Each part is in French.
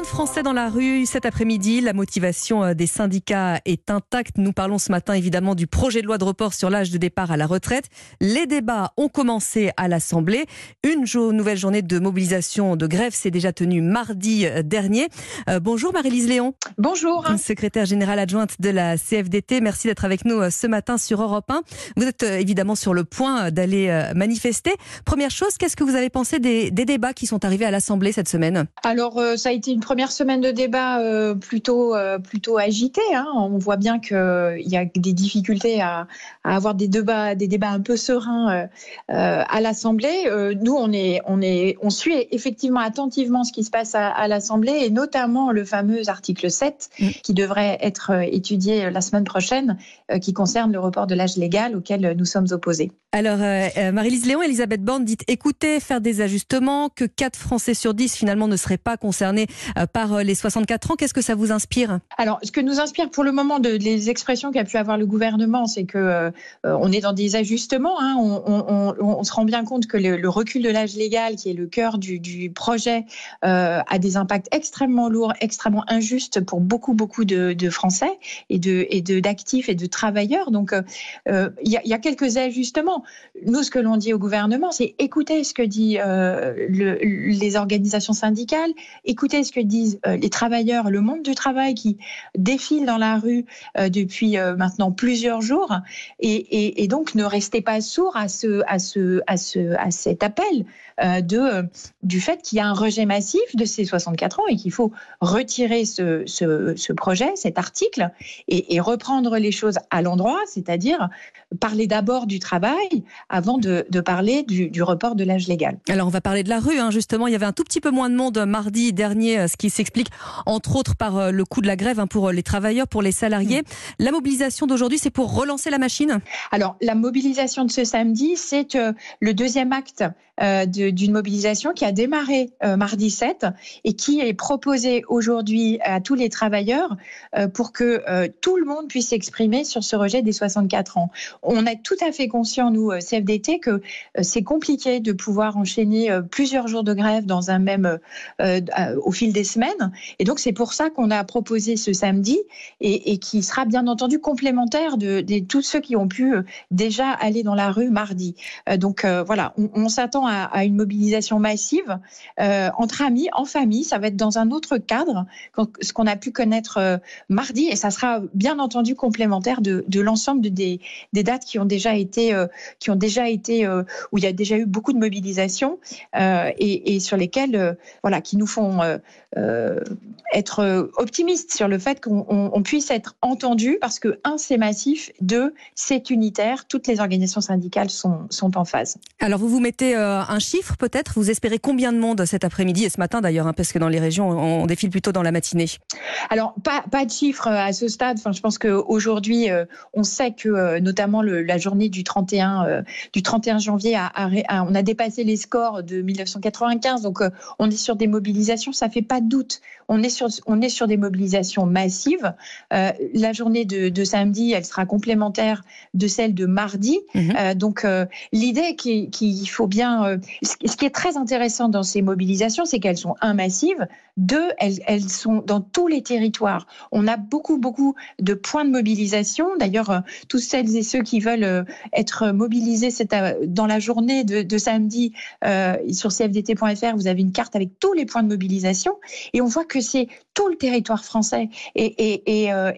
Combien de Français dans la rue cet après-midi La motivation euh, des syndicats est intacte. Nous parlons ce matin évidemment du projet de loi de report sur l'âge de départ à la retraite. Les débats ont commencé à l'Assemblée. Une nouvelle journée de mobilisation de grève s'est déjà tenue mardi euh, dernier. Euh, bonjour Marie-Lise Léon. Bonjour. Secrétaire générale adjointe de la CFDT. Merci d'être avec nous ce matin sur Europe 1. Vous êtes évidemment sur le point d'aller manifester. Première chose, qu'est-ce que vous avez pensé des, des débats qui sont arrivés à l'Assemblée cette semaine? Alors, ça a été une première semaine de débat euh, plutôt, euh, plutôt agitée. Hein. On voit bien qu'il y a des difficultés à, avoir des débats, des débats un peu sereins euh, à l'Assemblée. nous, on, est, on, est, on suit effectivement attentivement ce qui se passe à, l'Assemblée et notamment le fameux article 7 mm. qui devrait être étudié la semaine prochaine, qui concerne le report de l'âge légal auquel nous sommes opposés. Alors, Marie-Lise Léon, Elisabeth Borne dit écoutez, faire des ajustements, que 4 Français sur 10 finalement ne seraient pas concernés euh, par euh, les 64 ans. Qu'est-ce que ça vous inspire? Alors, ce que nous inspire pour le moment de, les expressions qu'a pu avoir le gouvernement, c'est que euh, on est dans des ajustements. Hein. On, se rend bien compte que le, recul de l'âge légal, qui est le cœur du, projet, a des impacts extrêmement lourds, extrêmement injustes pour beaucoup, beaucoup de, Français et de d'actifs et de travailleurs. Donc, il y, a quelques ajustements. Nous, ce que l'on dit au gouvernement, c'est écoutez ce que dit les organisations syndicales, écoutez ce que disent euh, les travailleurs, le monde du travail qui défile dans la rue euh, depuis euh, maintenant plusieurs jours, et, donc ne restez pas sourds à ce, à ce, à ce, à cet appel de du fait qu'il y a un rejet massif de ces 64 ans et qu'il faut retirer ce, ce, projet, cet article, et, reprendre les choses à l'endroit, c'est-à-dire parler d'abord du travail avant de, parler du, report de l'âge légal. Alors on va parler de la rue, hein, justement. Il y avait un tout petit peu moins de monde mardi dernier, ce qui s'explique entre autres par euh, le coût de la grève hein, pour euh, les travailleurs, pour les salariés. Mm. La mobilisation d'aujourd'hui, c'est pour relancer la machine? Alors, la mobilisation de ce samedi, c'est euh, le deuxième acte d'une mobilisation qui a démarré mardi 7 et qui est proposée aujourd'hui à tous les travailleurs pour que tout le monde puisse s'exprimer sur ce rejet des 64 ans. On est tout à fait conscient, nous, CFDT, que c'est compliqué de pouvoir enchaîner plusieurs jours de grève dans un même, au fil des semaines. Et donc, c'est pour ça qu'on a proposé ce samedi et, qui sera bien entendu complémentaire de, tous ceux qui ont pu euh, déjà aller dans la rue mardi. Euh, donc, euh, voilà, on, s'attend à, une mobilisation massive entre amis, en famille. Ça va être dans un autre cadre, ce qu'on a pu connaître mardi. Et ça sera bien entendu complémentaire de, l'ensemble des, dates qui ont déjà été, qui ont déjà été où il y a déjà eu beaucoup de mobilisation et, et, sur lesquelles, voilà, qui nous font euh, être optimiste sur le fait qu'on puisse être entendu parce que, un, c'est massif, deux, c'est unitaire, toutes les organisations syndicales sont, sont en phase. Alors, vous vous mettez euh, un chiffre peut-être? Vous espérez combien de monde cet après-midi et ce matin d'ailleurs, hein, parce que dans les régions, on, défile plutôt dans la matinée Alors, pas, pas de chiffre euh, à ce stade. Enfin, je pense qu'aujourd'hui, on sait que notamment la journée du 31, du 31 janvier, on a dépassé les scores de 1995. Donc, on est sur des mobilisations. Ça fait pas doute. On est sur, on est sur des mobilisations massives. Euh, la journée de, samedi, elle sera complémentaire de celle de mardi. Mhm. Euh, donc, euh, l'idée qu'il faut bien. ce qui est très intéressant dans ces mobilisations, c'est qu'elles sont un massives. Deux, elles, elles, sont dans tous les territoires. On a beaucoup, beaucoup de points de mobilisation. D'ailleurs, tous celles et ceux qui veulent être mobilisés dans la journée de, samedi sur cfdt.fr, vous avez une carte avec tous les points de mobilisation. Et on voit que c'est tout le territoire français est, euh,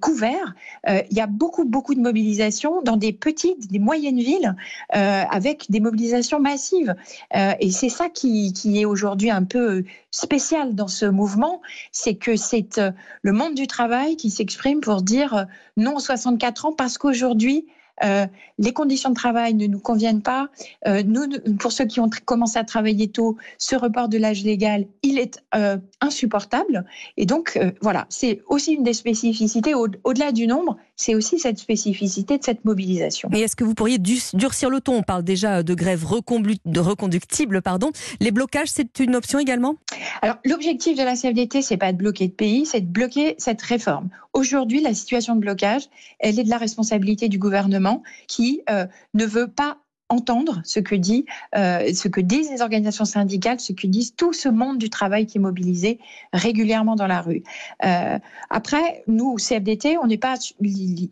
couvert. Euh, il y a beaucoup, beaucoup de mobilisations dans des petites, des moyennes villes euh, avec des mobilisations massives. et c'est ça qui, qui est aujourd'hui un peu spécial dans ce mouvement, c'est que c'est le monde du travail qui s'exprime pour dire non aux 64 ans parce qu'aujourd'hui, euh, les conditions de travail ne nous conviennent pas. Euh, nous, pour ceux qui ont commencé à travailler tôt, ce report de l'âge légal, il est euh, insupportable. Et donc, voilà, c'est aussi une des spécificités. Au-delà du nombre, c'est aussi cette spécificité de cette mobilisation. Et est-ce que vous pourriez durcir le ton? On parle déjà de grève reconductible. Pardon. Les blocages, c'est une option également? Alors, l'objectif de la CFDT, c'est pas de bloquer de pays, c'est de bloquer cette réforme. Aujourd'hui, la situation de blocage, elle est de la responsabilité du gouvernement qui euh, ne veut pas entendre ce que dit, euh, ce que disent les organisations syndicales, ce que disent tout ce monde du travail qui est mobilisé régulièrement dans la rue. Euh, après, nous, au CFDT, on n'est pas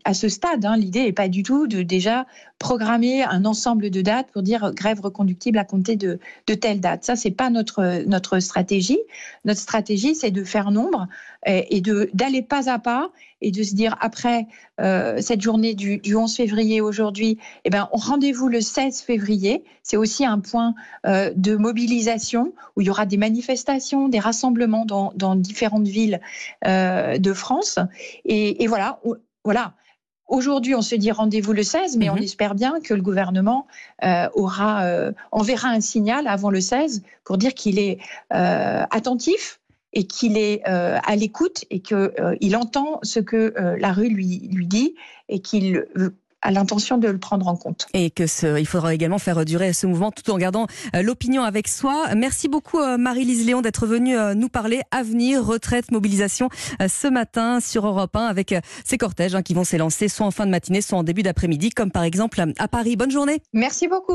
à ce stade. Hein, L'idée n'est pas du tout de déjà programmer un ensemble de dates pour dire grève reconductible à compter de, de telle date. Ça, c'est pas notre stratégie. Notre stratégie, c'est de faire nombre et, d'aller pas à pas et de se dire après euh, cette journée du, du 11 février aujourd'hui, eh ben, rendez-vous le 16 février. C'est aussi un point euh, de mobilisation où il y aura des manifestations, des rassemblements dans, dans différentes villes euh, de France. Et, et voilà, voilà. Aujourd'hui, on se dit rendez-vous le 16, mais mm -hmm. on espère bien que le gouvernement euh, aura, euh, enverra un signal avant le 16 pour dire qu'il est euh, attentif et qu'il est euh, à l'écoute et qu'il euh, entend ce que euh, la rue lui, lui dit et qu'il a l'intention de le prendre en compte. Et que ce, il faudra également faire durer ce mouvement tout en gardant l'opinion avec soi. Merci beaucoup Marie-Lise Léon d'être venue nous parler avenir, retraite, mobilisation ce matin sur Europe 1 avec ces cortèges hein, qui vont s'élancer soit en fin de matinée, soit en début d'après-midi, comme par exemple à Paris. Bonne journée. Merci beaucoup.